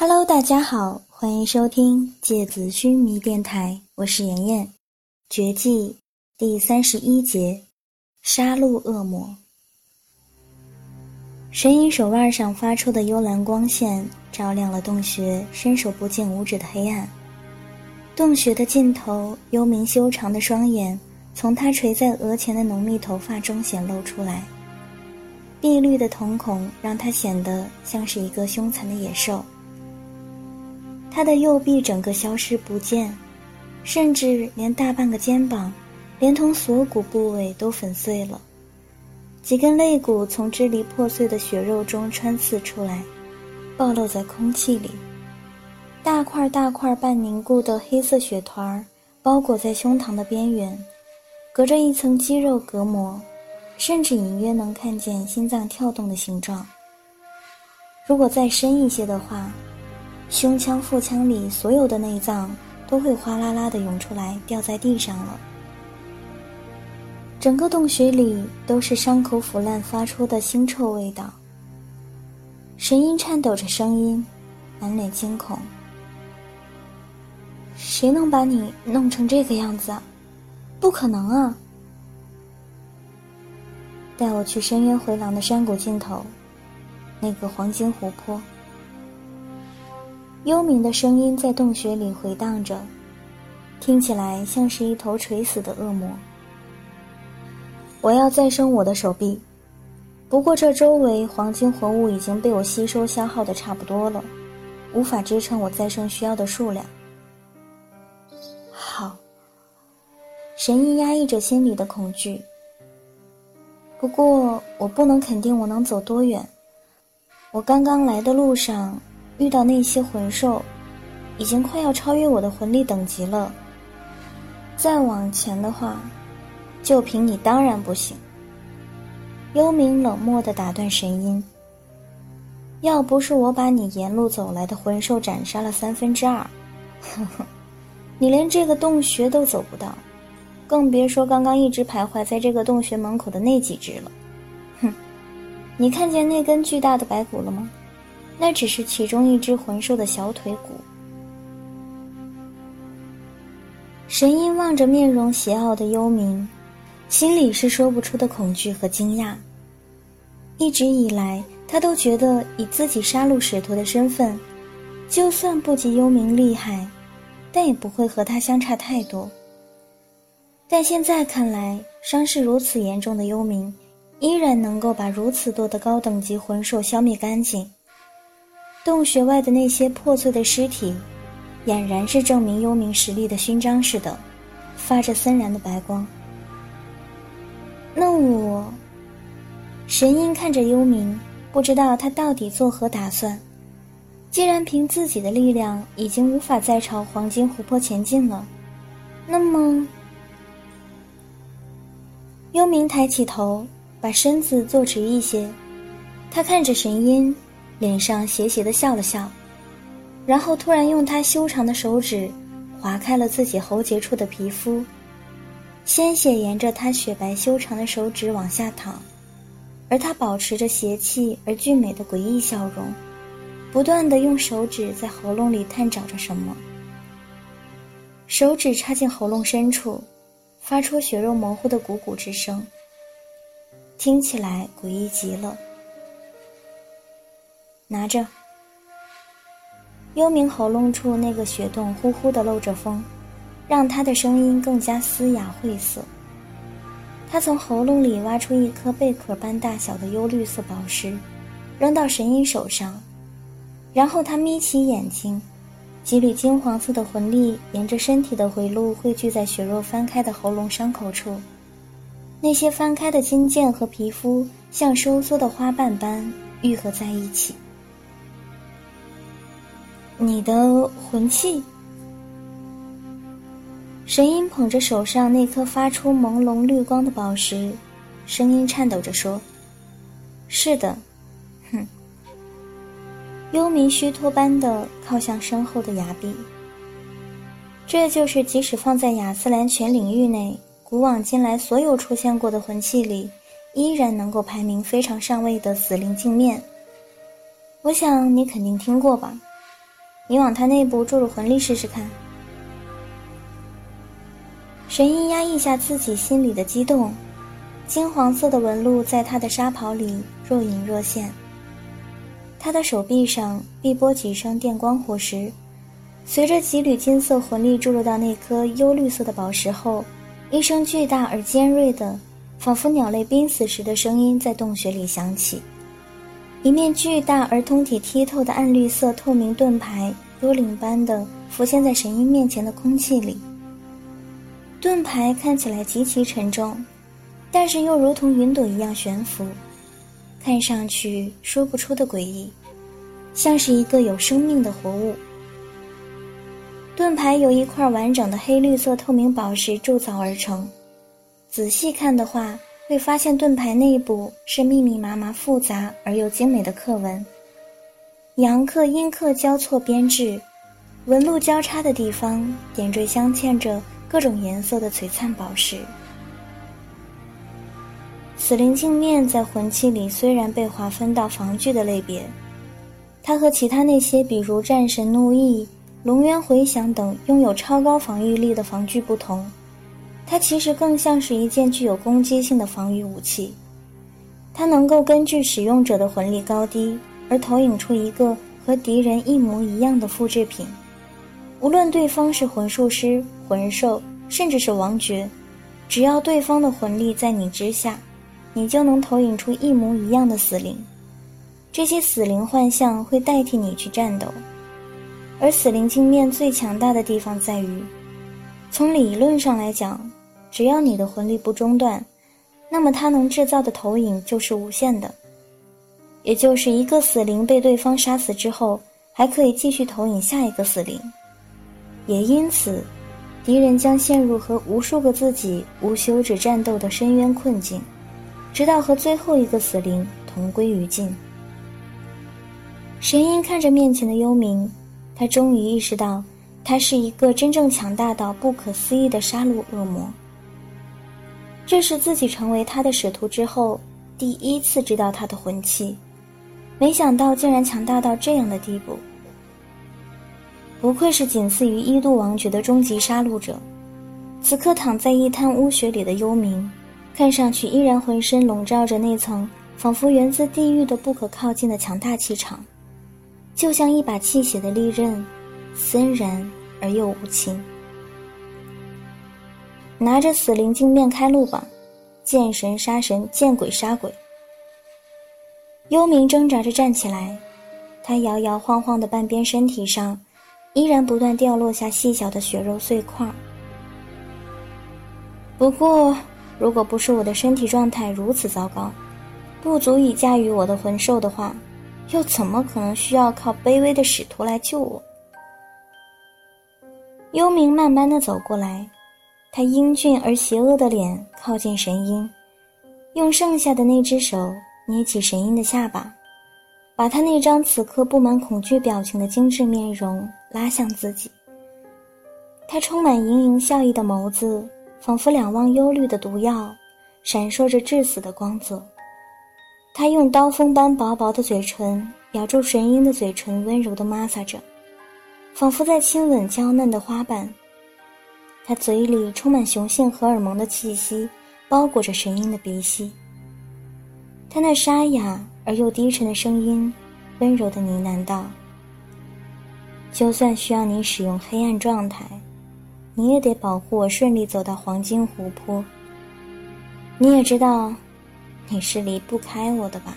Hello，大家好，欢迎收听《芥子须弥电台》，我是妍妍。绝技第三十一节，杀戮恶魔。神隐手腕上发出的幽蓝光线，照亮了洞穴伸手不见五指的黑暗。洞穴的尽头，幽冥修长的双眼从他垂在额前的浓密头发中显露出来，碧绿的瞳孔让他显得像是一个凶残的野兽。他的右臂整个消失不见，甚至连大半个肩膀，连同锁骨部位都粉碎了。几根肋骨从支离破碎的血肉中穿刺出来，暴露在空气里。大块大块半凝固的黑色血团儿包裹在胸膛的边缘，隔着一层肌肉隔膜，甚至隐约能看见心脏跳动的形状。如果再深一些的话。胸腔、腹腔里所有的内脏都会哗啦啦的涌出来，掉在地上了。整个洞穴里都是伤口腐烂发出的腥臭味道。神音颤抖着声音，满脸惊恐：“谁能把你弄成这个样子？不可能啊！带我去深渊回廊的山谷尽头，那个黄金湖泊。”幽冥的声音在洞穴里回荡着，听起来像是一头垂死的恶魔。我要再生我的手臂，不过这周围黄金活物已经被我吸收消耗的差不多了，无法支撑我再生需要的数量。好，神意压抑着心里的恐惧。不过我不能肯定我能走多远，我刚刚来的路上。遇到那些魂兽，已经快要超越我的魂力等级了。再往前的话，就凭你当然不行。幽冥冷漠地打断神音：“要不是我把你沿路走来的魂兽斩杀了三分之二，呵呵，你连这个洞穴都走不到，更别说刚刚一直徘徊在这个洞穴门口的那几只了。哼，你看见那根巨大的白骨了吗？”那只是其中一只魂兽的小腿骨。神鹰望着面容邪傲的幽冥，心里是说不出的恐惧和惊讶。一直以来，他都觉得以自己杀戮使徒的身份，就算不及幽冥厉害，但也不会和他相差太多。但现在看来，伤势如此严重的幽冥，依然能够把如此多的高等级魂兽消灭干净。洞穴外的那些破碎的尸体，俨然是证明幽冥实力的勋章似的，发着森然的白光。那我，神鹰看着幽冥，不知道他到底作何打算。既然凭自己的力量已经无法再朝黄金湖泊前进了，那么，幽冥抬起头，把身子坐直一些，他看着神鹰。脸上邪邪的笑了笑，然后突然用他修长的手指划开了自己喉结处的皮肤，鲜血沿着他雪白修长的手指往下淌，而他保持着邪气而俊美的诡异笑容，不断的用手指在喉咙里探找着什么。手指插进喉咙深处，发出血肉模糊的咕咕之声，听起来诡异极了。拿着。幽冥喉咙处那个血洞呼呼的漏着风，让他的声音更加嘶哑晦涩。他从喉咙里挖出一颗贝壳般大小的幽绿色宝石，扔到神医手上，然后他眯起眼睛，几缕金黄色的魂力沿着身体的回路汇聚在血肉翻开的喉咙伤口处，那些翻开的筋腱和皮肤像收缩的花瓣般愈合在一起。你的魂器。神鹰捧着手上那颗发出朦胧绿光的宝石，声音颤抖着说：“是的。”哼。幽冥虚脱般的靠向身后的崖壁。这就是即使放在亚斯兰全领域内，古往今来所有出现过的魂器里，依然能够排名非常上位的死灵镜面。我想你肯定听过吧。你往它内部注入魂力试试看。神医压抑下自己心里的激动，金黄色的纹路在他的纱袍里若隐若现。他的手臂上碧波几声电光火石，随着几缕金色魂力注入到那颗幽绿色的宝石后，一声巨大而尖锐的，仿佛鸟类濒死时的声音在洞穴里响起。一面巨大而通体剔透的暗绿色透明盾牌，幽灵般的浮现在神鹰面前的空气里。盾牌看起来极其沉重，但是又如同云朵一样悬浮，看上去说不出的诡异，像是一个有生命的活物。盾牌由一块完整的黑绿色透明宝石铸造而成，仔细看的话，会发现盾牌内部是密密麻麻、复杂而又精美的刻纹，阳刻、阴刻交错编制，纹路交叉的地方点缀镶嵌着。各种颜色的璀璨宝石。死灵镜面在魂器里虽然被划分到防具的类别，它和其他那些比如战神怒意、龙渊回响等拥有超高防御力的防具不同，它其实更像是一件具有攻击性的防御武器。它能够根据使用者的魂力高低而投影出一个和敌人一模一样的复制品。无论对方是魂术师、魂兽，甚至是王爵，只要对方的魂力在你之下，你就能投影出一模一样的死灵。这些死灵幻象会代替你去战斗，而死灵镜面最强大的地方在于，从理论上来讲，只要你的魂力不中断，那么它能制造的投影就是无限的，也就是一个死灵被对方杀死之后，还可以继续投影下一个死灵。也因此，敌人将陷入和无数个自己无休止战斗的深渊困境，直到和最后一个死灵同归于尽。神鹰看着面前的幽冥，他终于意识到，他是一个真正强大到不可思议的杀戮恶魔。这是自己成为他的使徒之后第一次知道他的魂器，没想到竟然强大到这样的地步。不愧是仅次于伊度王爵的终极杀戮者。此刻躺在一滩污血里的幽冥，看上去依然浑身笼罩着那层仿佛源自地狱的不可靠近的强大气场，就像一把泣血的利刃，森然而又无情。拿着死灵镜面开路吧，见神杀神，见鬼杀鬼。幽冥挣扎着站起来，他摇摇晃晃的半边身体上。依然不断掉落下细小的血肉碎块。不过，如果不是我的身体状态如此糟糕，不足以驾驭我的魂兽的话，又怎么可能需要靠卑微的使徒来救我？幽冥慢慢的走过来，他英俊而邪恶的脸靠近神鹰，用剩下的那只手捏起神鹰的下巴。把他那张此刻布满恐惧表情的精致面容拉向自己。他充满盈盈笑意的眸子，仿佛两汪忧虑的毒药，闪烁着致死的光泽。他用刀锋般薄薄的嘴唇咬住神鹰的嘴唇，温柔地摩挲着，仿佛在亲吻娇嫩的花瓣。他嘴里充满雄性荷尔蒙的气息，包裹着神鹰的鼻息。他那沙哑。而又低沉的声音，温柔的呢喃道：“就算需要你使用黑暗状态，你也得保护我顺利走到黄金湖泊。你也知道，你是离不开我的吧？”